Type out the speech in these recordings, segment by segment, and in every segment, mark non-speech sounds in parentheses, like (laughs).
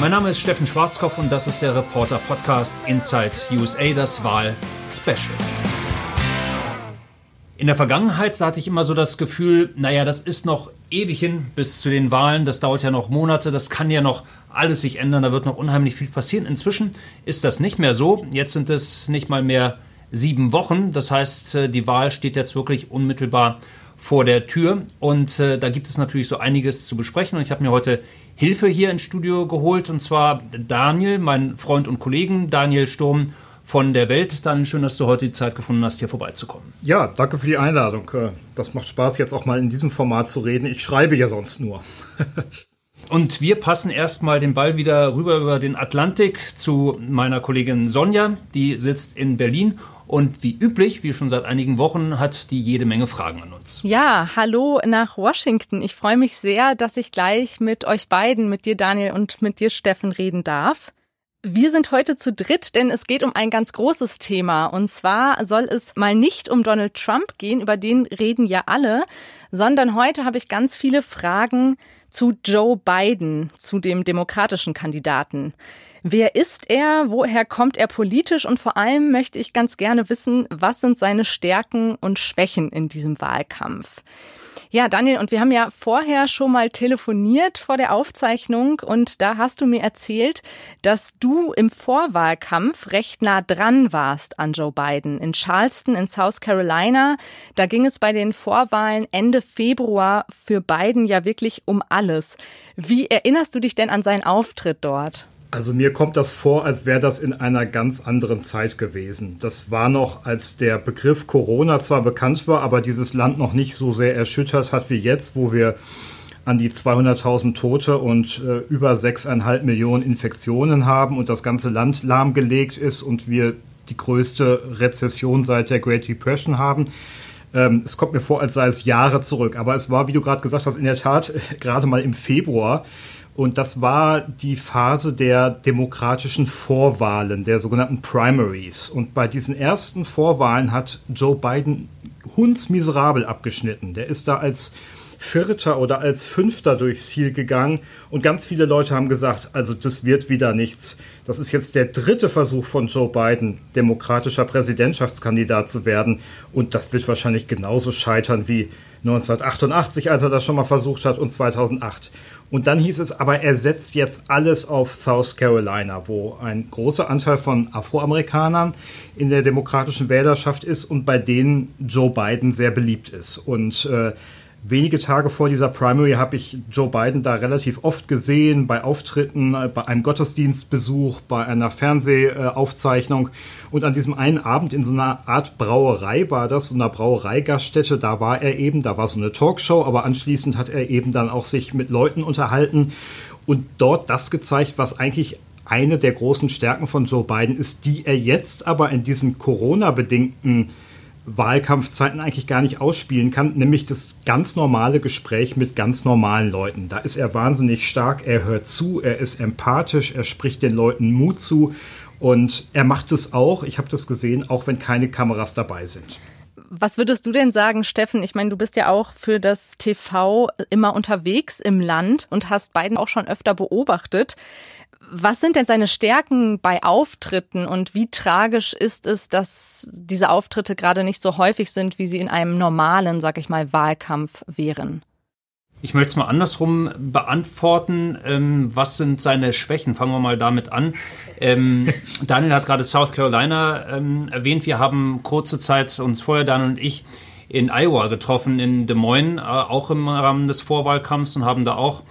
Mein Name ist Steffen Schwarzkopf und das ist der Reporter Podcast Inside USA, das Wahl Special. In der Vergangenheit hatte ich immer so das Gefühl, naja, das ist noch ewig hin bis zu den Wahlen, das dauert ja noch Monate, das kann ja noch alles sich ändern, da wird noch unheimlich viel passieren. Inzwischen ist das nicht mehr so. Jetzt sind es nicht mal mehr sieben Wochen. Das heißt, äh, die Wahl steht jetzt wirklich unmittelbar vor der Tür. Und äh, da gibt es natürlich so einiges zu besprechen. Und ich habe mir heute Hilfe hier ins Studio geholt. Und zwar Daniel, mein Freund und Kollegen, Daniel Sturm von der Welt. Daniel, schön, dass du heute die Zeit gefunden hast, hier vorbeizukommen. Ja, danke für die Einladung. Äh, das macht Spaß, jetzt auch mal in diesem Format zu reden. Ich schreibe ja sonst nur. (laughs) Und wir passen erstmal den Ball wieder rüber über den Atlantik zu meiner Kollegin Sonja, die sitzt in Berlin und wie üblich, wie schon seit einigen Wochen, hat die jede Menge Fragen an uns. Ja, hallo nach Washington. Ich freue mich sehr, dass ich gleich mit euch beiden, mit dir Daniel und mit dir Steffen reden darf. Wir sind heute zu dritt, denn es geht um ein ganz großes Thema. Und zwar soll es mal nicht um Donald Trump gehen, über den reden ja alle, sondern heute habe ich ganz viele Fragen zu Joe Biden, zu dem demokratischen Kandidaten. Wer ist er? Woher kommt er politisch? Und vor allem möchte ich ganz gerne wissen, was sind seine Stärken und Schwächen in diesem Wahlkampf? Ja, Daniel, und wir haben ja vorher schon mal telefoniert vor der Aufzeichnung und da hast du mir erzählt, dass du im Vorwahlkampf recht nah dran warst an Joe Biden. In Charleston in South Carolina, da ging es bei den Vorwahlen Ende Februar für Biden ja wirklich um alles. Wie erinnerst du dich denn an seinen Auftritt dort? Also mir kommt das vor, als wäre das in einer ganz anderen Zeit gewesen. Das war noch, als der Begriff Corona zwar bekannt war, aber dieses Land noch nicht so sehr erschüttert hat wie jetzt, wo wir an die 200.000 Tote und äh, über 6,5 Millionen Infektionen haben und das ganze Land lahmgelegt ist und wir die größte Rezession seit der Great Depression haben. Ähm, es kommt mir vor, als sei es Jahre zurück. Aber es war, wie du gerade gesagt hast, in der Tat (laughs) gerade mal im Februar und das war die Phase der demokratischen Vorwahlen, der sogenannten Primaries. Und bei diesen ersten Vorwahlen hat Joe Biden hundsmiserabel abgeschnitten. Der ist da als Vierter oder als Fünfter durchs Ziel gegangen und ganz viele Leute haben gesagt, also das wird wieder nichts. Das ist jetzt der dritte Versuch von Joe Biden, demokratischer Präsidentschaftskandidat zu werden und das wird wahrscheinlich genauso scheitern wie 1988, als er das schon mal versucht hat und 2008. Und dann hieß es aber, er setzt jetzt alles auf South Carolina, wo ein großer Anteil von Afroamerikanern in der demokratischen Wählerschaft ist und bei denen Joe Biden sehr beliebt ist. Und äh, wenige Tage vor dieser Primary habe ich Joe Biden da relativ oft gesehen, bei Auftritten, äh, bei einem Gottesdienstbesuch, bei einer Fernsehaufzeichnung. Und an diesem einen Abend in so einer Art Brauerei war das, so einer Brauereigaststätte, da war er eben, da war so eine Talkshow, aber anschließend hat er eben dann auch sich mit Leuten unterhalten und dort das gezeigt, was eigentlich eine der großen Stärken von Joe Biden ist, die er jetzt aber in diesem Corona-bedingten Wahlkampfzeiten eigentlich gar nicht ausspielen kann, nämlich das ganz normale Gespräch mit ganz normalen Leuten. Da ist er wahnsinnig stark, er hört zu, er ist empathisch, er spricht den Leuten Mut zu und er macht es auch, ich habe das gesehen, auch wenn keine Kameras dabei sind. Was würdest du denn sagen, Steffen? Ich meine, du bist ja auch für das TV immer unterwegs im Land und hast beiden auch schon öfter beobachtet. Was sind denn seine Stärken bei Auftritten und wie tragisch ist es, dass diese Auftritte gerade nicht so häufig sind, wie sie in einem normalen, sag ich mal, Wahlkampf wären? Ich möchte es mal andersrum beantworten. Ähm, was sind seine Schwächen? Fangen wir mal damit an. Ähm, (laughs) Daniel hat gerade South Carolina ähm, erwähnt. Wir haben kurze Zeit uns vorher, Daniel und ich, in Iowa getroffen, in Des Moines, äh, auch im Rahmen des Vorwahlkampfs und haben da auch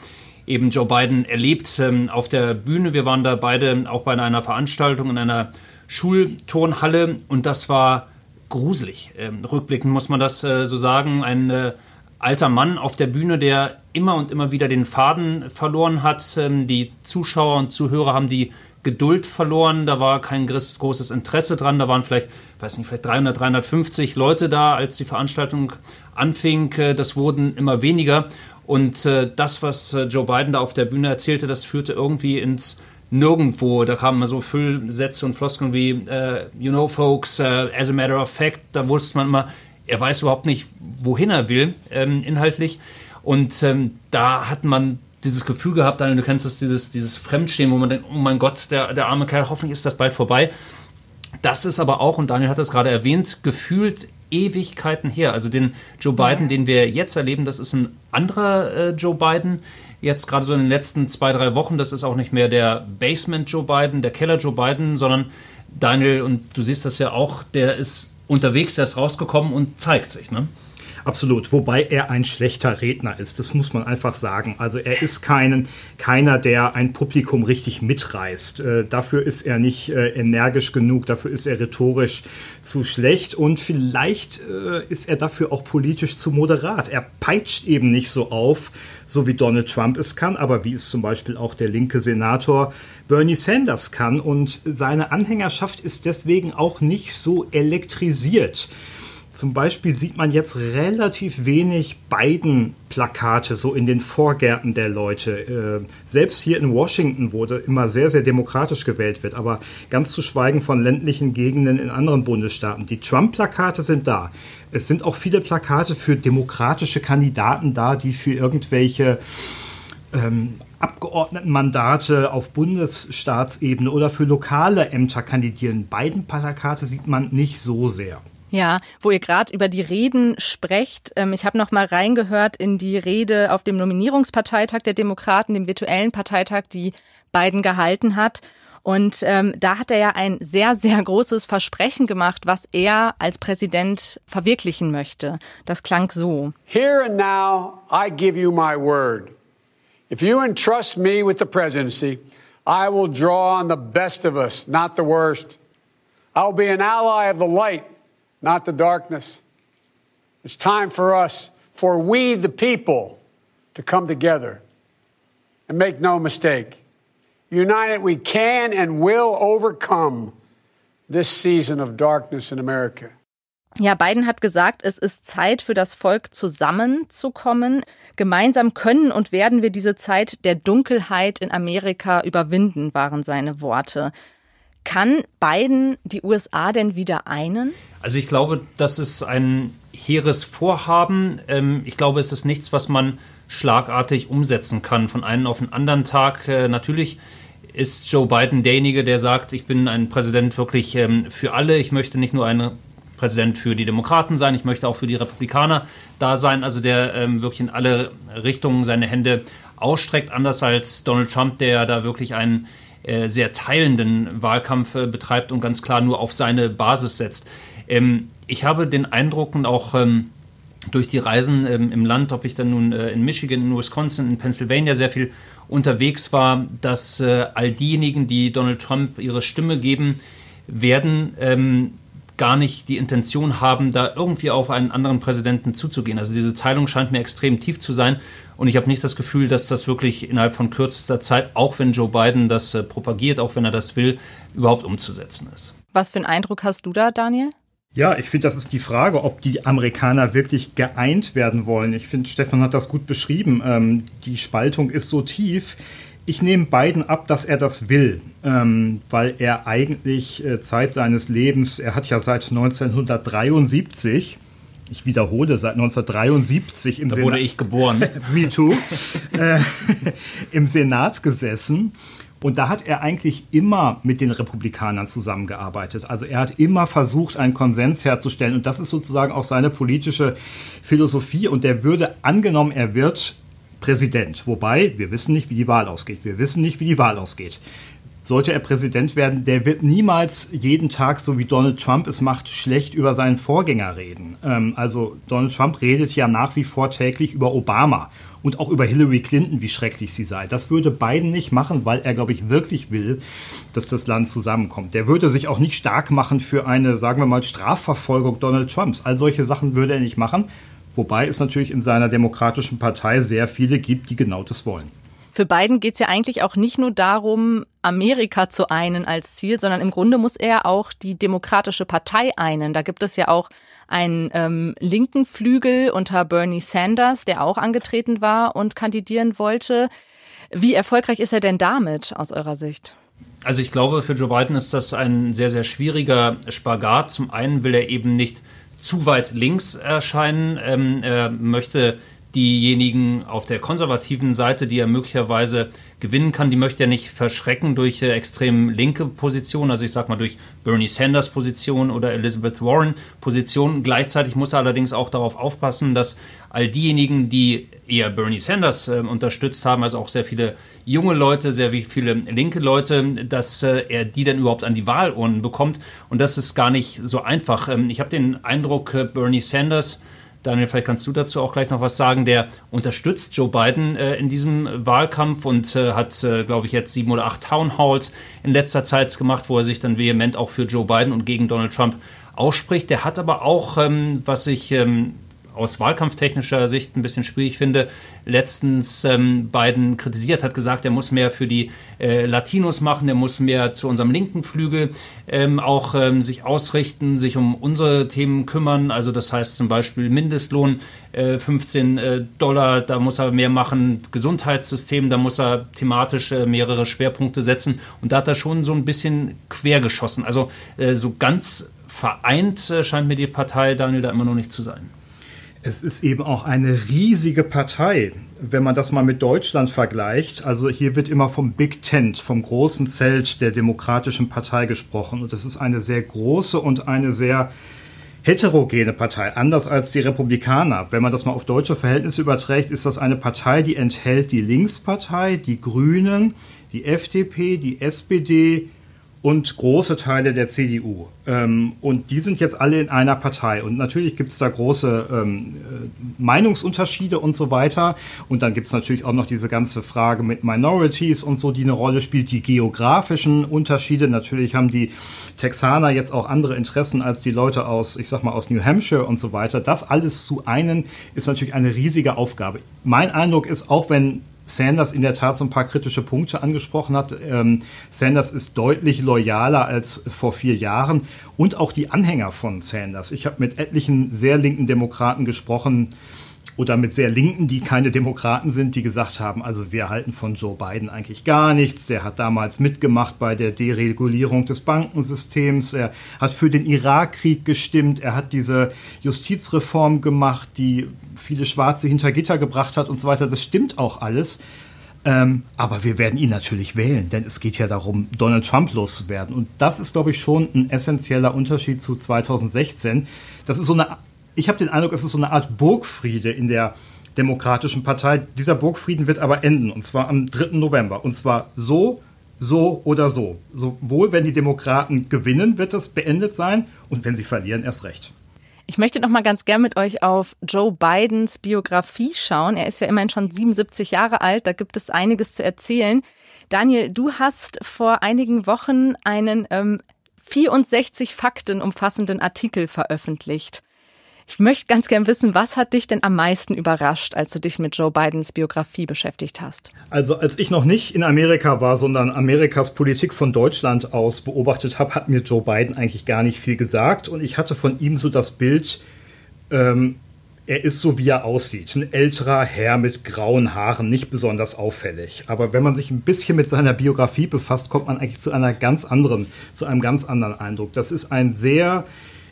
eben Joe Biden erlebt ähm, auf der Bühne. Wir waren da beide auch bei einer Veranstaltung in einer Schulturnhalle und das war gruselig. Ähm, rückblickend muss man das äh, so sagen. Ein äh, alter Mann auf der Bühne, der immer und immer wieder den Faden verloren hat. Ähm, die Zuschauer und Zuhörer haben die Geduld verloren. Da war kein großes Interesse dran. Da waren vielleicht, weiß nicht, vielleicht 300, 350 Leute da, als die Veranstaltung anfing. Äh, das wurden immer weniger. Und äh, das, was äh, Joe Biden da auf der Bühne erzählte, das führte irgendwie ins Nirgendwo. Da kamen so Füllsätze und Floskeln wie, äh, you know, folks, uh, as a matter of fact, da wusste man immer, er weiß überhaupt nicht, wohin er will, ähm, inhaltlich. Und ähm, da hat man dieses Gefühl gehabt, Daniel, du kennst es, dieses, dieses Fremdstehen, wo man denkt, oh mein Gott, der, der arme Kerl, hoffentlich ist das bald vorbei. Das ist aber auch, und Daniel hat es gerade erwähnt, gefühlt Ewigkeiten her. Also den Joe Biden, den wir jetzt erleben, das ist ein anderer äh, Joe Biden. Jetzt gerade so in den letzten zwei, drei Wochen, das ist auch nicht mehr der Basement Joe Biden, der Keller Joe Biden, sondern Daniel, und du siehst das ja auch, der ist unterwegs, der ist rausgekommen und zeigt sich. Ne? Absolut, wobei er ein schlechter Redner ist, das muss man einfach sagen. Also er ist keinen, keiner, der ein Publikum richtig mitreißt. Äh, dafür ist er nicht äh, energisch genug, dafür ist er rhetorisch zu schlecht und vielleicht äh, ist er dafür auch politisch zu moderat. Er peitscht eben nicht so auf, so wie Donald Trump es kann, aber wie es zum Beispiel auch der linke Senator Bernie Sanders kann. Und seine Anhängerschaft ist deswegen auch nicht so elektrisiert. Zum Beispiel sieht man jetzt relativ wenig Biden-Plakate so in den Vorgärten der Leute. Äh, selbst hier in Washington, wo immer sehr, sehr demokratisch gewählt wird, aber ganz zu schweigen von ländlichen Gegenden in anderen Bundesstaaten. Die Trump-Plakate sind da. Es sind auch viele Plakate für demokratische Kandidaten da, die für irgendwelche ähm, Abgeordnetenmandate auf Bundesstaatsebene oder für lokale Ämter kandidieren. Biden-Plakate sieht man nicht so sehr. Ja, wo ihr gerade über die Reden sprecht. Ähm, ich habe noch mal reingehört in die Rede auf dem Nominierungsparteitag der Demokraten, dem virtuellen Parteitag, die Biden gehalten hat. Und ähm, da hat er ja ein sehr, sehr großes Versprechen gemacht, was er als Präsident verwirklichen möchte. Das klang so. Here and now I give you my word. If you entrust me with the presidency, I will draw on the best of us, not the worst. I will be an ally of the light not the darkness. It's time for us, for we the people, to come together. And make no mistake, united we can and will overcome this season of darkness in America. Ja, Biden hat gesagt, es ist Zeit für das Volk zusammenzukommen. Gemeinsam können und werden wir diese Zeit der Dunkelheit in Amerika überwinden, waren seine Worte. Kann Biden die USA denn wieder einen? Also ich glaube, das ist ein hehres Vorhaben. Ähm, ich glaube, es ist nichts, was man schlagartig umsetzen kann von einem auf den anderen Tag. Äh, natürlich ist Joe Biden derjenige, der sagt, ich bin ein Präsident wirklich ähm, für alle. Ich möchte nicht nur ein Präsident für die Demokraten sein, ich möchte auch für die Republikaner da sein, also der ähm, wirklich in alle Richtungen seine Hände ausstreckt, anders als Donald Trump, der da wirklich einen äh, sehr teilenden Wahlkampf äh, betreibt und ganz klar nur auf seine Basis setzt. Ähm, ich habe den Eindruck und auch ähm, durch die Reisen ähm, im Land, ob ich dann nun äh, in Michigan, in Wisconsin, in Pennsylvania sehr viel unterwegs war, dass äh, all diejenigen, die Donald Trump ihre Stimme geben, werden ähm, gar nicht die Intention haben, da irgendwie auf einen anderen Präsidenten zuzugehen. Also diese Teilung scheint mir extrem tief zu sein und ich habe nicht das Gefühl, dass das wirklich innerhalb von kürzester Zeit, auch wenn Joe Biden das äh, propagiert, auch wenn er das will, überhaupt umzusetzen ist. Was für einen Eindruck hast du da, Daniel? Ja, ich finde, das ist die Frage, ob die Amerikaner wirklich geeint werden wollen. Ich finde, Stefan hat das gut beschrieben. Ähm, die Spaltung ist so tief. Ich nehme Biden ab, dass er das will, ähm, weil er eigentlich äh, Zeit seines Lebens, er hat ja seit 1973 ich wiederhole, seit 1973 im da Senat. wurde ich geboren. (laughs) Me too. äh, (laughs) Im Senat gesessen. Und da hat er eigentlich immer mit den Republikanern zusammengearbeitet. Also er hat immer versucht, einen Konsens herzustellen. Und das ist sozusagen auch seine politische Philosophie. Und der würde, angenommen, er wird Präsident. Wobei, wir wissen nicht, wie die Wahl ausgeht. Wir wissen nicht, wie die Wahl ausgeht sollte er Präsident werden, der wird niemals jeden Tag, so wie Donald Trump es macht, schlecht über seinen Vorgänger reden. Ähm, also Donald Trump redet ja nach wie vor täglich über Obama und auch über Hillary Clinton, wie schrecklich sie sei. Das würde Biden nicht machen, weil er, glaube ich, wirklich will, dass das Land zusammenkommt. Der würde sich auch nicht stark machen für eine, sagen wir mal, Strafverfolgung Donald Trumps. All solche Sachen würde er nicht machen. Wobei es natürlich in seiner demokratischen Partei sehr viele gibt, die genau das wollen. Für Biden geht es ja eigentlich auch nicht nur darum, Amerika zu einen als Ziel, sondern im Grunde muss er auch die Demokratische Partei einen. Da gibt es ja auch einen ähm, linken Flügel unter Bernie Sanders, der auch angetreten war und kandidieren wollte. Wie erfolgreich ist er denn damit aus eurer Sicht? Also ich glaube, für Joe Biden ist das ein sehr, sehr schwieriger Spagat. Zum einen will er eben nicht zu weit links erscheinen. Ähm, er möchte diejenigen auf der konservativen Seite, die er möglicherweise gewinnen kann, die möchte er nicht verschrecken durch äh, extrem linke Positionen, also ich sag mal durch Bernie Sanders Position oder Elizabeth Warren Position. Gleichzeitig muss er allerdings auch darauf aufpassen, dass all diejenigen, die eher Bernie Sanders äh, unterstützt haben, also auch sehr viele junge Leute, sehr viele linke Leute, dass äh, er die dann überhaupt an die Wahlurnen bekommt. Und das ist gar nicht so einfach. Ähm, ich habe den Eindruck, äh, Bernie Sanders Daniel, vielleicht kannst du dazu auch gleich noch was sagen. Der unterstützt Joe Biden äh, in diesem Wahlkampf und äh, hat, äh, glaube ich, jetzt sieben oder acht Town Halls in letzter Zeit gemacht, wo er sich dann vehement auch für Joe Biden und gegen Donald Trump ausspricht. Der hat aber auch, ähm, was ich ähm, aus wahlkampftechnischer Sicht ein bisschen schwierig finde, letztens ähm, Biden kritisiert, hat gesagt, er muss mehr für die äh, Latinos machen, er muss mehr zu unserem linken Flügel ähm, auch ähm, sich ausrichten, sich um unsere Themen kümmern. Also das heißt zum Beispiel Mindestlohn äh, 15 äh, Dollar, da muss er mehr machen, Gesundheitssystem, da muss er thematisch äh, mehrere Schwerpunkte setzen. Und da hat er schon so ein bisschen quergeschossen. Also äh, so ganz vereint äh, scheint mir die Partei Daniel da immer noch nicht zu sein. Es ist eben auch eine riesige Partei, wenn man das mal mit Deutschland vergleicht. Also hier wird immer vom Big Tent, vom großen Zelt der Demokratischen Partei gesprochen. Und das ist eine sehr große und eine sehr heterogene Partei, anders als die Republikaner. Wenn man das mal auf deutsche Verhältnisse überträgt, ist das eine Partei, die enthält die Linkspartei, die Grünen, die FDP, die SPD, und große Teile der CDU. Ähm, und die sind jetzt alle in einer Partei. Und natürlich gibt es da große ähm, äh, Meinungsunterschiede und so weiter. Und dann gibt es natürlich auch noch diese ganze Frage mit Minorities und so, die eine Rolle spielt. Die geografischen Unterschiede. Natürlich haben die Texaner jetzt auch andere Interessen als die Leute aus, ich sag mal, aus New Hampshire und so weiter. Das alles zu einen ist natürlich eine riesige Aufgabe. Mein Eindruck ist, auch wenn Sanders in der Tat so ein paar kritische Punkte angesprochen hat. Ähm, Sanders ist deutlich loyaler als vor vier Jahren und auch die Anhänger von Sanders. Ich habe mit etlichen sehr linken Demokraten gesprochen, oder mit sehr Linken, die keine Demokraten sind, die gesagt haben, also wir halten von Joe Biden eigentlich gar nichts. Der hat damals mitgemacht bei der Deregulierung des Bankensystems. Er hat für den Irakkrieg gestimmt. Er hat diese Justizreform gemacht, die viele Schwarze hinter Gitter gebracht hat und so weiter. Das stimmt auch alles. Ähm, aber wir werden ihn natürlich wählen, denn es geht ja darum, Donald Trump loszuwerden. Und das ist, glaube ich, schon ein essentieller Unterschied zu 2016. Das ist so eine ich habe den Eindruck, es ist so eine Art Burgfriede in der Demokratischen Partei. Dieser Burgfrieden wird aber enden, und zwar am 3. November. Und zwar so, so oder so. Sowohl wenn die Demokraten gewinnen, wird das beendet sein, und wenn sie verlieren, erst recht. Ich möchte noch mal ganz gern mit euch auf Joe Bidens Biografie schauen. Er ist ja immerhin schon 77 Jahre alt, da gibt es einiges zu erzählen. Daniel, du hast vor einigen Wochen einen ähm, 64 Fakten umfassenden Artikel veröffentlicht. Ich möchte ganz gern wissen, was hat dich denn am meisten überrascht, als du dich mit Joe Bidens Biografie beschäftigt hast? Also als ich noch nicht in Amerika war, sondern Amerikas Politik von Deutschland aus beobachtet habe, hat mir Joe Biden eigentlich gar nicht viel gesagt. Und ich hatte von ihm so das Bild, ähm, er ist so, wie er aussieht. Ein älterer Herr mit grauen Haaren, nicht besonders auffällig. Aber wenn man sich ein bisschen mit seiner Biografie befasst, kommt man eigentlich zu einer ganz anderen, zu einem ganz anderen Eindruck. Das ist ein sehr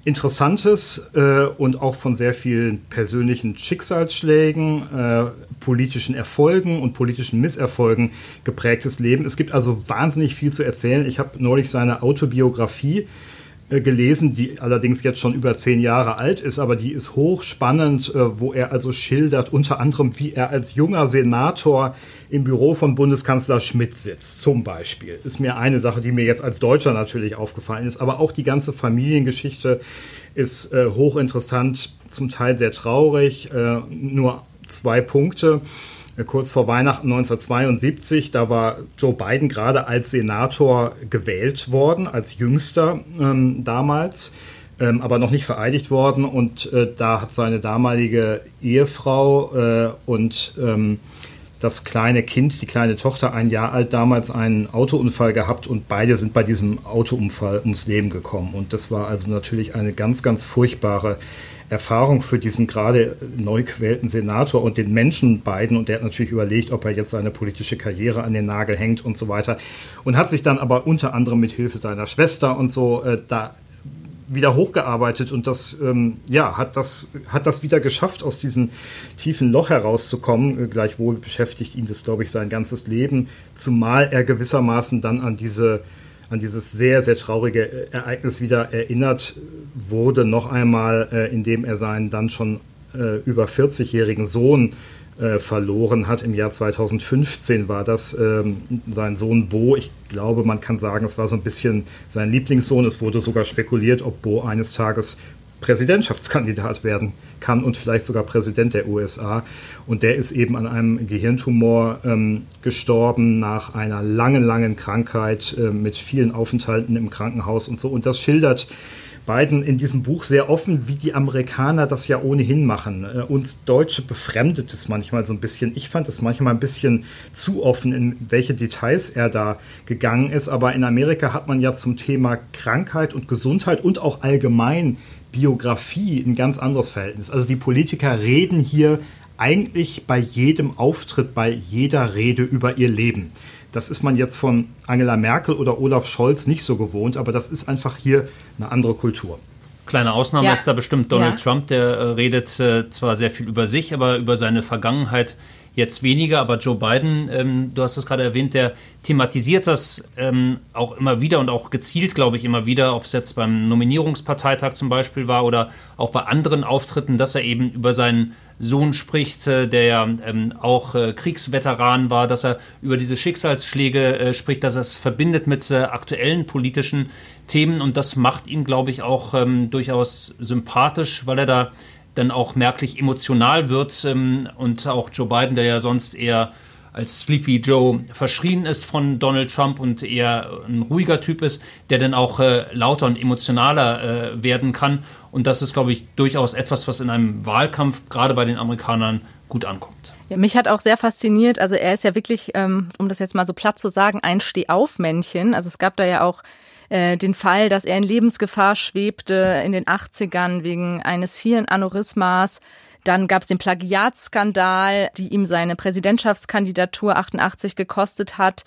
interessantes äh, und auch von sehr vielen persönlichen Schicksalsschlägen, äh, politischen Erfolgen und politischen Misserfolgen geprägtes Leben. Es gibt also wahnsinnig viel zu erzählen. Ich habe neulich seine Autobiografie äh, gelesen, die allerdings jetzt schon über zehn Jahre alt ist, aber die ist hochspannend, äh, wo er also schildert, unter anderem, wie er als junger Senator im Büro von Bundeskanzler Schmidt sitzt, zum Beispiel. Ist mir eine Sache, die mir jetzt als Deutscher natürlich aufgefallen ist, aber auch die ganze Familiengeschichte ist äh, hochinteressant, zum Teil sehr traurig. Äh, nur zwei Punkte. Kurz vor Weihnachten 1972, da war Joe Biden gerade als Senator gewählt worden, als jüngster ähm, damals, ähm, aber noch nicht vereidigt worden. Und äh, da hat seine damalige Ehefrau äh, und ähm, das kleine Kind, die kleine Tochter, ein Jahr alt, damals einen Autounfall gehabt und beide sind bei diesem Autounfall ums Leben gekommen. Und das war also natürlich eine ganz, ganz furchtbare Erfahrung für diesen gerade neu gewählten Senator und den Menschen beiden. Und der hat natürlich überlegt, ob er jetzt seine politische Karriere an den Nagel hängt und so weiter. Und hat sich dann aber unter anderem mit Hilfe seiner Schwester und so äh, da wieder hochgearbeitet und das, ähm, ja, hat das, hat das wieder geschafft, aus diesem tiefen Loch herauszukommen. Äh, gleichwohl beschäftigt ihn das, glaube ich, sein ganzes Leben, zumal er gewissermaßen dann an diese an dieses sehr, sehr traurige äh, Ereignis wieder erinnert wurde, noch einmal, äh, indem er seinen dann schon äh, über 40-jährigen Sohn verloren hat. Im Jahr 2015 war das ähm, sein Sohn Bo. Ich glaube, man kann sagen, es war so ein bisschen sein Lieblingssohn. Es wurde sogar spekuliert, ob Bo eines Tages Präsidentschaftskandidat werden kann und vielleicht sogar Präsident der USA. Und der ist eben an einem Gehirntumor ähm, gestorben nach einer langen, langen Krankheit äh, mit vielen Aufenthalten im Krankenhaus und so. Und das schildert Biden in diesem Buch sehr offen, wie die Amerikaner das ja ohnehin machen. Äh, uns Deutsche befremdet es manchmal so ein bisschen. Ich fand es manchmal ein bisschen zu offen, in welche Details er da gegangen ist. Aber in Amerika hat man ja zum Thema Krankheit und Gesundheit und auch allgemein Biografie ein ganz anderes Verhältnis. Also die Politiker reden hier eigentlich bei jedem Auftritt, bei jeder Rede über ihr Leben. Das ist man jetzt von Angela Merkel oder Olaf Scholz nicht so gewohnt, aber das ist einfach hier eine andere Kultur. Kleine Ausnahme ja. ist da bestimmt Donald ja. Trump, der äh, redet äh, zwar sehr viel über sich, aber über seine Vergangenheit jetzt weniger. Aber Joe Biden, ähm, du hast es gerade erwähnt, der thematisiert das ähm, auch immer wieder und auch gezielt, glaube ich, immer wieder, ob es jetzt beim Nominierungsparteitag zum Beispiel war oder auch bei anderen Auftritten, dass er eben über seinen Sohn spricht, äh, der ja ähm, auch äh, Kriegsveteran war, dass er über diese Schicksalsschläge äh, spricht, dass er es verbindet mit äh, aktuellen politischen Themen und das macht ihn, glaube ich, auch ähm, durchaus sympathisch, weil er da dann auch merklich emotional wird ähm, und auch Joe Biden, der ja sonst eher als Sleepy Joe verschrien ist von Donald Trump und eher ein ruhiger Typ ist, der dann auch äh, lauter und emotionaler äh, werden kann. Und das ist, glaube ich, durchaus etwas, was in einem Wahlkampf gerade bei den Amerikanern gut ankommt. Ja, mich hat auch sehr fasziniert, also er ist ja wirklich, ähm, um das jetzt mal so platt zu sagen, ein Stehaufmännchen. Also es gab da ja auch äh, den Fall, dass er in Lebensgefahr schwebte in den 80ern wegen eines Hirnaneurysmas. Dann gab es den Plagiatskandal, die ihm seine Präsidentschaftskandidatur 88 gekostet hat.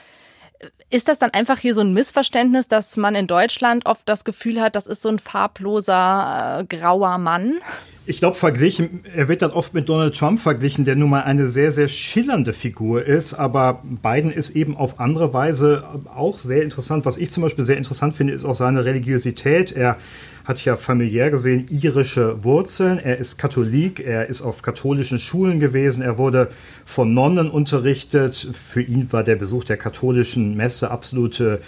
Ist das dann einfach hier so ein Missverständnis, dass man in Deutschland oft das Gefühl hat, das ist so ein farbloser, äh, grauer Mann? Ich glaube, verglichen, er wird dann oft mit Donald Trump verglichen, der nun mal eine sehr, sehr schillernde Figur ist. Aber Biden ist eben auf andere Weise auch sehr interessant. Was ich zum Beispiel sehr interessant finde, ist auch seine Religiosität. Er hat ja familiär gesehen irische Wurzeln. Er ist Katholik, er ist auf katholischen Schulen gewesen, er wurde von Nonnen unterrichtet. Für ihn war der Besuch der katholischen Messe absolute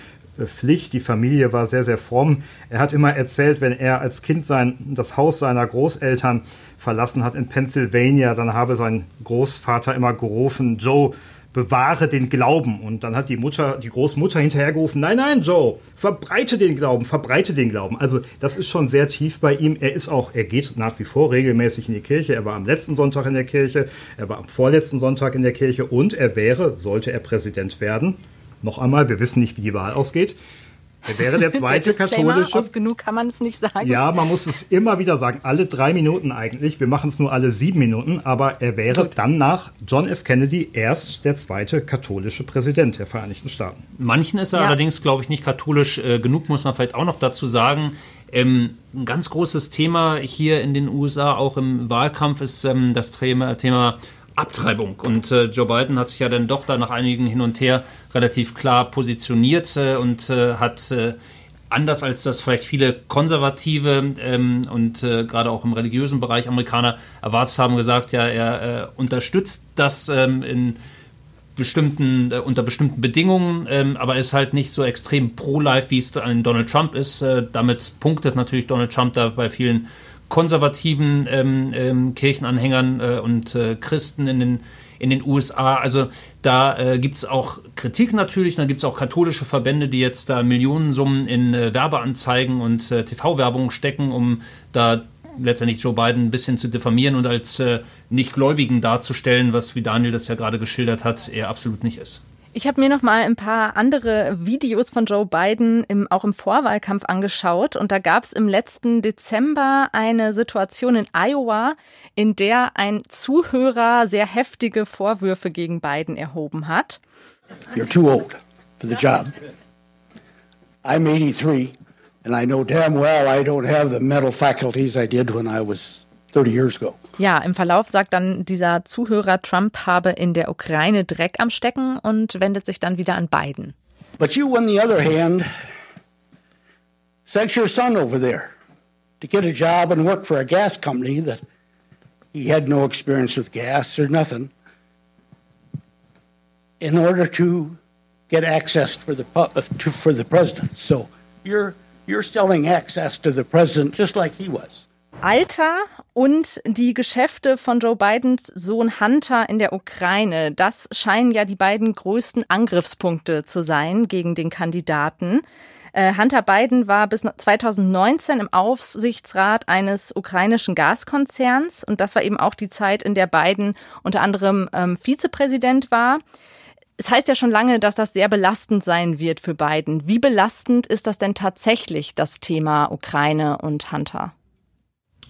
Pflicht. Die Familie war sehr, sehr fromm. Er hat immer erzählt, wenn er als Kind sein, das Haus seiner Großeltern verlassen hat in Pennsylvania, dann habe sein Großvater immer gerufen, Joe, bewahre den Glauben. Und dann hat die Mutter, die Großmutter hinterhergerufen, nein, nein, Joe, verbreite den Glauben, verbreite den Glauben. Also das ist schon sehr tief bei ihm. Er ist auch, er geht nach wie vor regelmäßig in die Kirche. Er war am letzten Sonntag in der Kirche, er war am vorletzten Sonntag in der Kirche und er wäre, sollte er Präsident werden, noch einmal, wir wissen nicht, wie die Wahl ausgeht. Er wäre der (laughs) zweite der katholische. Oft genug kann man es nicht sagen. Ja, man muss es immer wieder sagen. Alle drei Minuten eigentlich. Wir machen es nur alle sieben Minuten. Aber er wäre Gut. dann nach John F. Kennedy erst der zweite katholische Präsident der Vereinigten Staaten. Manchen ist er ja. allerdings, glaube ich, nicht katholisch äh, genug, muss man vielleicht auch noch dazu sagen. Ähm, ein ganz großes Thema hier in den USA, auch im Wahlkampf, ist ähm, das Thema, Thema Abtreibung. Und äh, Joe Biden hat sich ja dann doch da nach einigen hin und her relativ klar positioniert äh, und äh, hat äh, anders als das vielleicht viele konservative ähm, und äh, gerade auch im religiösen Bereich Amerikaner erwartet haben, gesagt, ja, er äh, unterstützt das ähm, in bestimmten, unter bestimmten Bedingungen, ähm, aber ist halt nicht so extrem pro-life, wie es ein Donald Trump ist. damit punktet natürlich Donald Trump da bei vielen konservativen ähm, ähm, Kirchenanhängern äh, und äh, Christen in den, in den USA. Also da äh, gibt es auch Kritik natürlich, da gibt es auch katholische Verbände, die jetzt da Millionensummen in äh, Werbeanzeigen und äh, TV-Werbung stecken, um da letztendlich Joe Biden ein bisschen zu diffamieren und als äh, Nichtgläubigen darzustellen, was, wie Daniel das ja gerade geschildert hat, er absolut nicht ist. Ich habe mir noch mal ein paar andere Videos von Joe Biden im, auch im Vorwahlkampf angeschaut und da gab es im letzten Dezember eine Situation in Iowa, in der ein Zuhörer sehr heftige Vorwürfe gegen Biden erhoben hat. You're too old for the job. I'm 83 And I know damn well I don't have the mental faculties I did when I was 30 years ago. Ja, im Verlauf sagt dann dieser Zuhörer, Trump habe in der Ukraine Dreck am Stecken und wendet sich dann wieder an Biden. But you, on the other hand, sent your son over there to get a job and work for a gas company that he had no experience with gas or nothing in order to get access for the uh, to, for the president. So you're you're selling access to the president just like he was. Alter und die Geschäfte von Joe Bidens Sohn Hunter in der Ukraine, das scheinen ja die beiden größten Angriffspunkte zu sein gegen den Kandidaten. Äh, Hunter Biden war bis 2019 im Aufsichtsrat eines ukrainischen Gaskonzerns und das war eben auch die Zeit, in der Biden unter anderem ähm, Vizepräsident war. Es heißt ja schon lange, dass das sehr belastend sein wird für Biden. Wie belastend ist das denn tatsächlich, das Thema Ukraine und Hunter?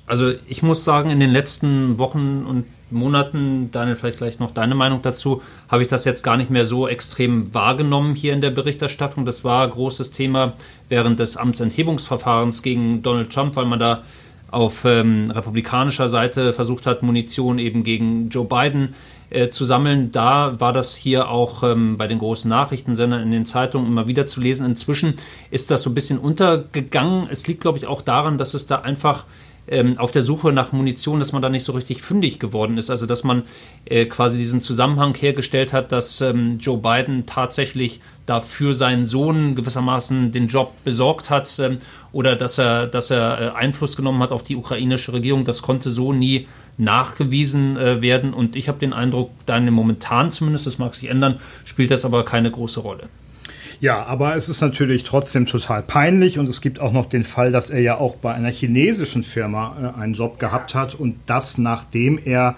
Also ich muss sagen, in den letzten Wochen und Monaten, Daniel, vielleicht gleich noch deine Meinung dazu, habe ich das jetzt gar nicht mehr so extrem wahrgenommen hier in der Berichterstattung. Das war großes Thema während des Amtsenthebungsverfahrens gegen Donald Trump, weil man da auf ähm, republikanischer Seite versucht hat, Munition eben gegen Joe Biden äh, zu sammeln. Da war das hier auch ähm, bei den großen Nachrichtensendern in den Zeitungen immer wieder zu lesen. Inzwischen ist das so ein bisschen untergegangen. Es liegt, glaube ich, auch daran, dass es da einfach ähm, auf der Suche nach Munition, dass man da nicht so richtig fündig geworden ist. Also dass man äh, quasi diesen Zusammenhang hergestellt hat, dass ähm, Joe Biden tatsächlich dafür seinen Sohn gewissermaßen den Job besorgt hat ähm, oder dass er, dass er äh, Einfluss genommen hat auf die ukrainische Regierung. Das konnte so nie nachgewiesen äh, werden. Und ich habe den Eindruck, dann momentan zumindest, das mag sich ändern, spielt das aber keine große Rolle. Ja, aber es ist natürlich trotzdem total peinlich und es gibt auch noch den Fall, dass er ja auch bei einer chinesischen Firma äh, einen Job gehabt hat und das nachdem er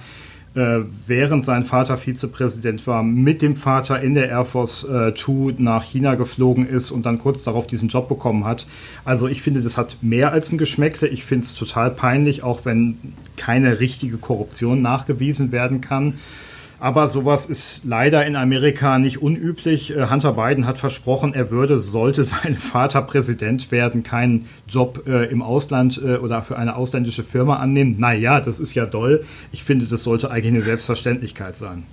äh, während sein Vater Vizepräsident war, mit dem Vater in der Air Force äh, nach China geflogen ist und dann kurz darauf diesen Job bekommen hat. Also ich finde, das hat mehr als ein Geschmäckle. Ich finde es total peinlich, auch wenn keine richtige Korruption nachgewiesen werden kann. Aber sowas ist leider in Amerika nicht unüblich. Äh, Hunter Biden hat versprochen, er würde, sollte (laughs) sein Vater Präsident werden, keinen Job äh, im Ausland äh, oder für eine ausländische Firma annehmen. Naja, das ist ja doll. Ich finde, das sollte eigentlich eine Selbstverständlichkeit sein.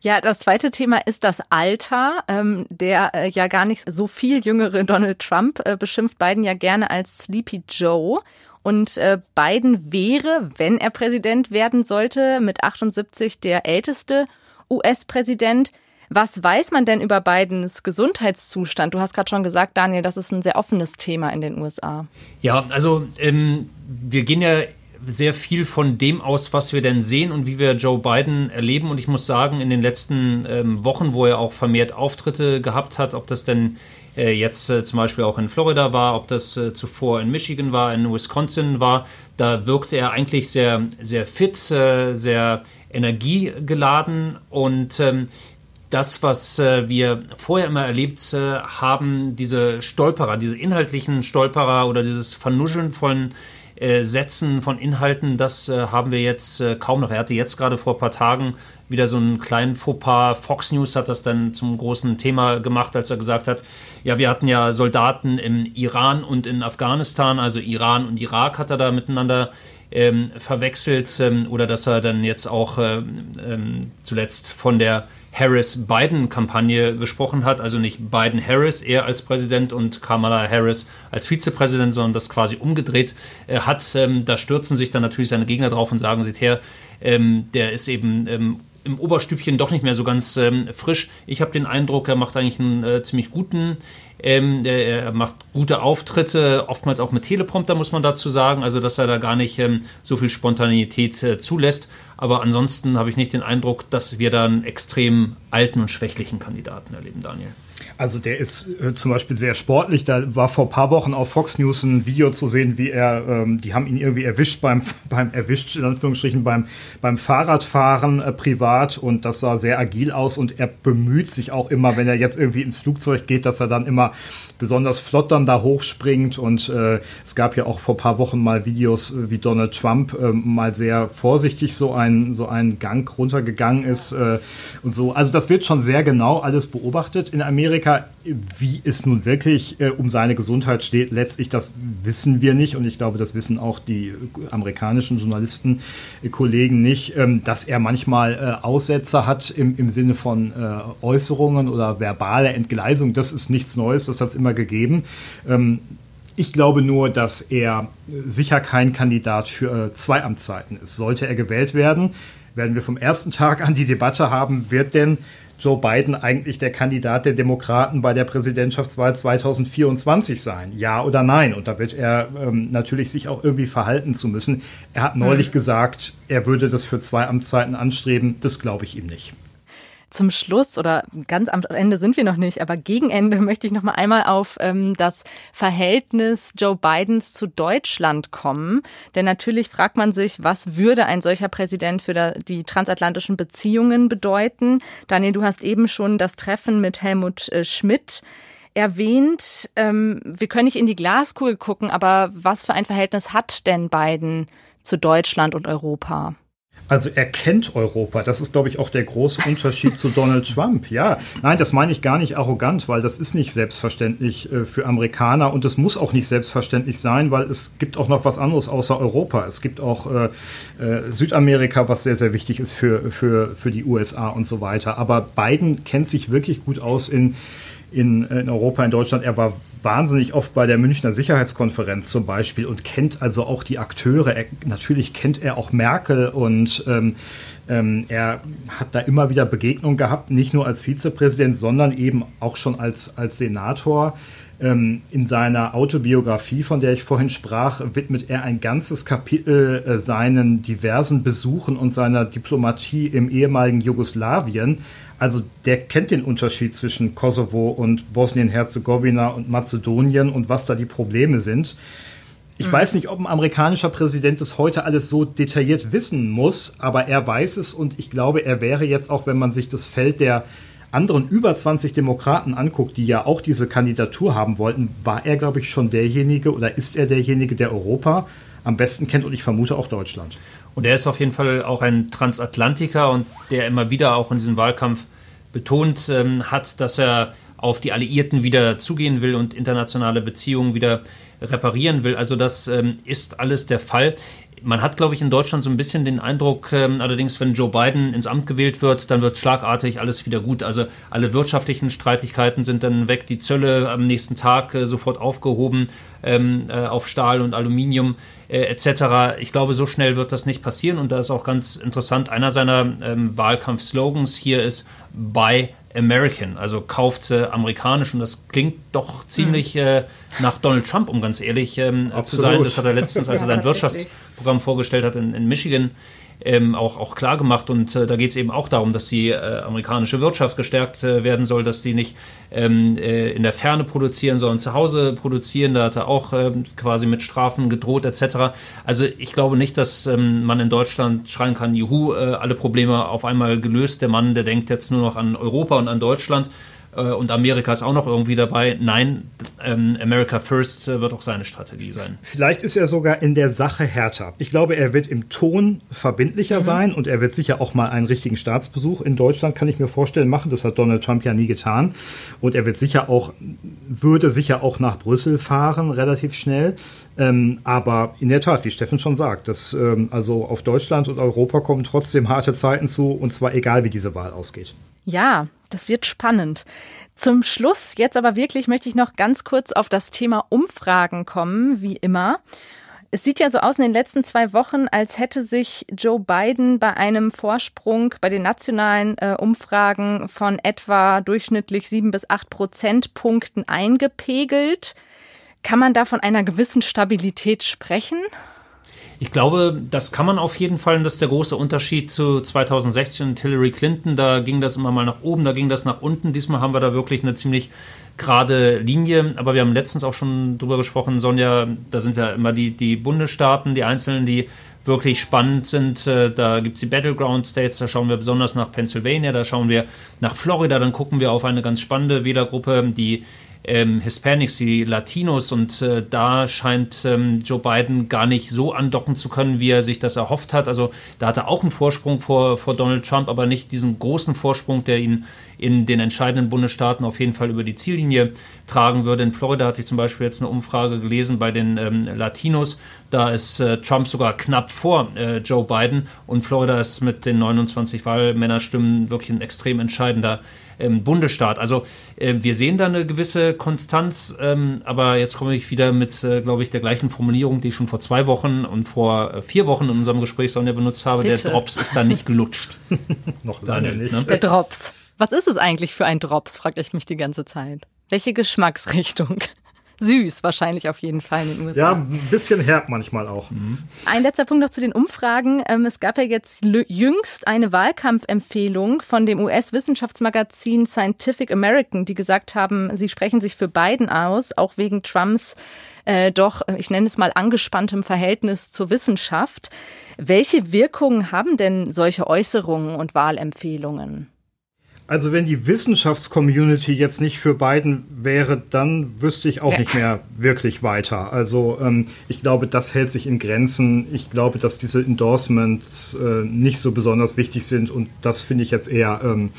Ja, das zweite Thema ist das Alter. Ähm, der äh, ja gar nicht so viel jüngere Donald Trump beschimpft Biden ja gerne als Sleepy Joe. Und äh, Biden wäre, wenn er Präsident werden sollte, mit 78 der älteste US-Präsident. Was weiß man denn über Bidens Gesundheitszustand? Du hast gerade schon gesagt, Daniel, das ist ein sehr offenes Thema in den USA. Ja, also ähm, wir gehen ja sehr viel von dem aus, was wir denn sehen und wie wir Joe Biden erleben. Und ich muss sagen, in den letzten ähm, Wochen, wo er auch vermehrt Auftritte gehabt hat, ob das denn jetzt äh, zum Beispiel auch in Florida war, ob das äh, zuvor in Michigan war, in Wisconsin war, da wirkte er eigentlich sehr, sehr fit, sehr energiegeladen und ähm, das, was wir vorher immer erlebt haben, diese Stolperer, diese inhaltlichen Stolperer oder dieses Vernuscheln von äh, Sätzen, von Inhalten, das äh, haben wir jetzt äh, kaum noch. Er hatte jetzt gerade vor ein paar Tagen wieder so einen kleinen Fauxpas. Fox News hat das dann zum großen Thema gemacht, als er gesagt hat, ja, wir hatten ja Soldaten im Iran und in Afghanistan, also Iran und Irak hat er da miteinander ähm, verwechselt ähm, oder dass er dann jetzt auch ähm, ähm zuletzt von der Harris-Biden-Kampagne gesprochen hat. Also nicht Biden-Harris, er als Präsident und Kamala Harris als Vizepräsident, sondern das quasi umgedreht äh, hat. Ähm, da stürzen sich dann natürlich seine Gegner drauf und sagen, seht her, ähm, der ist eben ähm, im Oberstübchen doch nicht mehr so ganz ähm, frisch. Ich habe den Eindruck, er macht eigentlich einen äh, ziemlich guten ähm, er macht gute Auftritte, oftmals auch mit Teleprompter, muss man dazu sagen. Also, dass er da gar nicht ähm, so viel Spontanität äh, zulässt. Aber ansonsten habe ich nicht den Eindruck, dass wir da einen extrem alten und schwächlichen Kandidaten erleben, Daniel. Also der ist äh, zum Beispiel sehr sportlich. Da war vor ein paar Wochen auf Fox News ein Video zu sehen, wie er, ähm, die haben ihn irgendwie erwischt beim, (laughs) beim erwischt in Anführungsstrichen beim, beim Fahrradfahren äh, privat und das sah sehr agil aus und er bemüht sich auch immer, wenn er jetzt irgendwie ins Flugzeug geht, dass er dann immer besonders flott dann da hochspringt und äh, es gab ja auch vor ein paar Wochen mal Videos, äh, wie Donald Trump äh, mal sehr vorsichtig so ein ein, so ein Gang runtergegangen ist äh, und so. Also das wird schon sehr genau alles beobachtet in Amerika. Wie es nun wirklich äh, um seine Gesundheit steht, letztlich das wissen wir nicht und ich glaube, das wissen auch die amerikanischen Journalisten, äh, Kollegen nicht, ähm, dass er manchmal äh, Aussetzer hat im, im Sinne von äh, Äußerungen oder verbale Entgleisung. Das ist nichts Neues, das hat es immer gegeben. Ähm, ich glaube nur, dass er sicher kein Kandidat für äh, zwei Amtszeiten ist. Sollte er gewählt werden, werden wir vom ersten Tag an die Debatte haben, wird denn Joe Biden eigentlich der Kandidat der Demokraten bei der Präsidentschaftswahl 2024 sein? Ja oder nein? Und da wird er ähm, natürlich sich auch irgendwie verhalten zu müssen. Er hat neulich mhm. gesagt, er würde das für zwei Amtszeiten anstreben. Das glaube ich ihm nicht zum Schluss oder ganz am Ende sind wir noch nicht, aber gegen Ende möchte ich noch mal einmal auf ähm, das Verhältnis Joe Bidens zu Deutschland kommen. Denn natürlich fragt man sich, was würde ein solcher Präsident für die transatlantischen Beziehungen bedeuten? Daniel, du hast eben schon das Treffen mit Helmut äh, Schmidt erwähnt. Ähm, wir können nicht in die Glaskugel gucken, aber was für ein Verhältnis hat denn Biden zu Deutschland und Europa? Also er kennt Europa. Das ist, glaube ich, auch der große Unterschied zu Donald Trump. Ja, nein, das meine ich gar nicht arrogant, weil das ist nicht selbstverständlich äh, für Amerikaner und es muss auch nicht selbstverständlich sein, weil es gibt auch noch was anderes außer Europa. Es gibt auch äh, äh, Südamerika, was sehr, sehr wichtig ist für, für, für die USA und so weiter. Aber Biden kennt sich wirklich gut aus in in, in Europa, in Deutschland. Er war wahnsinnig oft bei der Münchner Sicherheitskonferenz zum Beispiel und kennt also auch die Akteure. Er, natürlich kennt er auch Merkel und ähm, ähm, er hat da immer wieder Begegnungen gehabt, nicht nur als Vizepräsident, sondern eben auch schon als, als Senator. Ähm, in seiner Autobiografie, von der ich vorhin sprach, widmet er ein ganzes Kapitel äh, seinen diversen Besuchen und seiner Diplomatie im ehemaligen Jugoslawien. Also der kennt den Unterschied zwischen Kosovo und Bosnien-Herzegowina und Mazedonien und was da die Probleme sind. Ich mhm. weiß nicht, ob ein amerikanischer Präsident das heute alles so detailliert wissen muss, aber er weiß es und ich glaube, er wäre jetzt auch, wenn man sich das Feld der anderen über 20 Demokraten anguckt, die ja auch diese Kandidatur haben wollten, war er, glaube ich, schon derjenige oder ist er derjenige, der Europa am besten kennt und ich vermute auch Deutschland. Und er ist auf jeden Fall auch ein Transatlantiker und der immer wieder auch in diesem Wahlkampf betont ähm, hat, dass er auf die Alliierten wieder zugehen will und internationale Beziehungen wieder reparieren will. Also das ähm, ist alles der Fall. Man hat, glaube ich, in Deutschland so ein bisschen den Eindruck, ähm, allerdings, wenn Joe Biden ins Amt gewählt wird, dann wird schlagartig alles wieder gut. Also alle wirtschaftlichen Streitigkeiten sind dann weg, die Zölle am nächsten Tag äh, sofort aufgehoben ähm, äh, auf Stahl und Aluminium äh, etc. Ich glaube, so schnell wird das nicht passieren und da ist auch ganz interessant, einer seiner ähm, Wahlkampfslogans hier ist Buy American, also kauft äh, amerikanisch und das klingt doch ziemlich mhm. äh, nach Donald Trump, um ganz ehrlich ähm, zu sein. Das hat er letztens, als er (laughs) sein Wirtschaftsprogramm vorgestellt hat in, in Michigan, ähm, auch, auch klar gemacht. Und äh, da geht es eben auch darum, dass die äh, amerikanische Wirtschaft gestärkt äh, werden soll, dass die nicht ähm, äh, in der Ferne produzieren, sondern zu Hause produzieren. Da hat er auch ähm, quasi mit Strafen gedroht etc. Also ich glaube nicht, dass ähm, man in Deutschland schreien kann, juhu, äh, alle Probleme auf einmal gelöst. Der Mann, der denkt jetzt nur noch an Europa und an Deutschland äh, und Amerika ist auch noch irgendwie dabei. Nein, ähm, America First äh, wird auch seine Strategie sein. Vielleicht ist er sogar in der Sache härter. Ich glaube, er wird im Ton verbindlicher mhm. sein und er wird sicher auch mal einen richtigen Staatsbesuch in Deutschland, kann ich mir vorstellen, machen. Das hat Donald Trump ja nie getan. Und er wird sicher auch, würde sicher auch nach Brüssel fahren, relativ schnell. Ähm, aber in der Tat, wie Steffen schon sagt, dass ähm, also auf Deutschland und Europa kommen trotzdem harte Zeiten zu, und zwar egal, wie diese Wahl ausgeht. Ja, das wird spannend. Zum Schluss jetzt aber wirklich möchte ich noch ganz kurz auf das Thema Umfragen kommen, wie immer. Es sieht ja so aus in den letzten zwei Wochen, als hätte sich Joe Biden bei einem Vorsprung bei den nationalen äh, Umfragen von etwa durchschnittlich sieben bis acht Prozentpunkten eingepegelt. Kann man da von einer gewissen Stabilität sprechen? Ich glaube, das kann man auf jeden Fall. Und das ist der große Unterschied zu 2016 und Hillary Clinton. Da ging das immer mal nach oben, da ging das nach unten. Diesmal haben wir da wirklich eine ziemlich gerade Linie. Aber wir haben letztens auch schon drüber gesprochen, Sonja, da sind ja immer die, die Bundesstaaten, die einzelnen, die wirklich spannend sind. Äh, da gibt es die Battleground States, da schauen wir besonders nach Pennsylvania, da schauen wir nach Florida, dann gucken wir auf eine ganz spannende Wählergruppe, die ähm, Hispanics, die Latinos. Und äh, da scheint ähm, Joe Biden gar nicht so andocken zu können, wie er sich das erhofft hat. Also da hat er auch einen Vorsprung vor, vor Donald Trump, aber nicht diesen großen Vorsprung, der ihn in den entscheidenden Bundesstaaten auf jeden Fall über die Ziellinie tragen würde. In Florida hatte ich zum Beispiel jetzt eine Umfrage gelesen bei den ähm, Latinos. Da ist äh, Trump sogar knapp vor äh, Joe Biden und Florida ist mit den 29 Wahlmännerstimmen wirklich ein extrem entscheidender ähm, Bundesstaat. Also äh, wir sehen da eine gewisse Konstanz, ähm, aber jetzt komme ich wieder mit, äh, glaube ich, der gleichen Formulierung, die ich schon vor zwei Wochen und vor äh, vier Wochen in unserem Gespräch benutzt habe. Bitte. Der Drops ist da nicht gelutscht. (laughs) Noch lange nicht. Ne? Der Drops. Was ist es eigentlich für ein Drops, frage ich mich die ganze Zeit. Welche Geschmacksrichtung? Süß wahrscheinlich auf jeden Fall in den USA. Ja, ein bisschen herb manchmal auch. Mhm. Ein letzter Punkt noch zu den Umfragen. Ähm, es gab ja jetzt jüngst eine Wahlkampfempfehlung von dem US-Wissenschaftsmagazin Scientific American, die gesagt haben, sie sprechen sich für Biden aus, auch wegen Trumps äh, doch, ich nenne es mal, angespanntem Verhältnis zur Wissenschaft. Welche Wirkungen haben denn solche Äußerungen und Wahlempfehlungen? Also wenn die Wissenschaftscommunity jetzt nicht für Biden wäre, dann wüsste ich auch ja. nicht mehr wirklich weiter. Also ähm, ich glaube, das hält sich in Grenzen. Ich glaube, dass diese Endorsements äh, nicht so besonders wichtig sind und das finde ich jetzt eher ähm,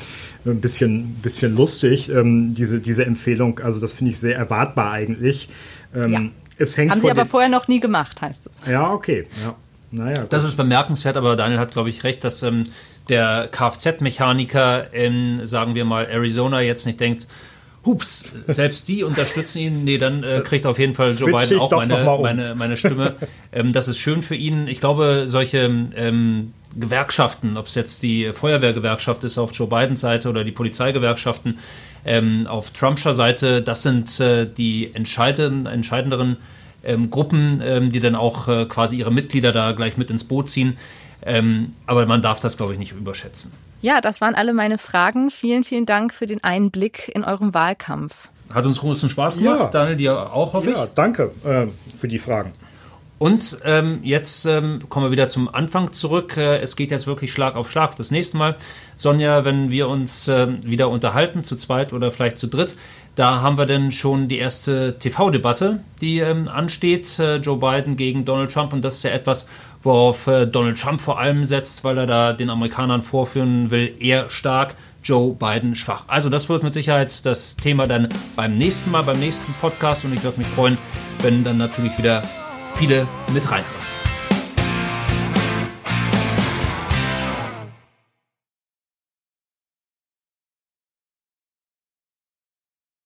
ein bisschen, bisschen lustig, ähm, diese, diese Empfehlung. Also das finde ich sehr erwartbar eigentlich. Ähm, ja. Es hängt Haben Sie aber vorher noch nie gemacht, heißt es. Ja, okay. Ja. Naja, das ist bemerkenswert, aber Daniel hat, glaube ich, recht, dass ähm, der Kfz-Mechaniker in, sagen wir mal, Arizona jetzt nicht denkt, hups, selbst die unterstützen ihn, nee, dann äh, kriegt auf jeden Fall Joe Biden auch meine, um. meine, meine Stimme. (laughs) ähm, das ist schön für ihn. Ich glaube, solche ähm, Gewerkschaften, ob es jetzt die Feuerwehrgewerkschaft ist auf Joe Bidens Seite oder die Polizeigewerkschaften ähm, auf Trumpscher Seite, das sind äh, die entscheidenden, entscheidenderen ähm, Gruppen, ähm, die dann auch äh, quasi ihre Mitglieder da gleich mit ins Boot ziehen. Ähm, aber man darf das, glaube ich, nicht überschätzen. Ja, das waren alle meine Fragen. Vielen, vielen Dank für den Einblick in eurem Wahlkampf. Hat uns großen Spaß gemacht, ja. Daniel, dir auch, hoffe ich. Ja, danke äh, für die Fragen. Und ähm, jetzt ähm, kommen wir wieder zum Anfang zurück. Äh, es geht jetzt wirklich Schlag auf Schlag. Das nächste Mal, Sonja, wenn wir uns äh, wieder unterhalten, zu zweit oder vielleicht zu dritt, da haben wir dann schon die erste TV-Debatte, die ähm, ansteht. Äh, Joe Biden gegen Donald Trump. Und das ist ja etwas, worauf äh, Donald Trump vor allem setzt, weil er da den Amerikanern vorführen will, eher stark. Joe Biden schwach. Also das wird mit Sicherheit das Thema dann beim nächsten Mal, beim nächsten Podcast und ich würde mich freuen, wenn dann natürlich wieder viele mit reinhören.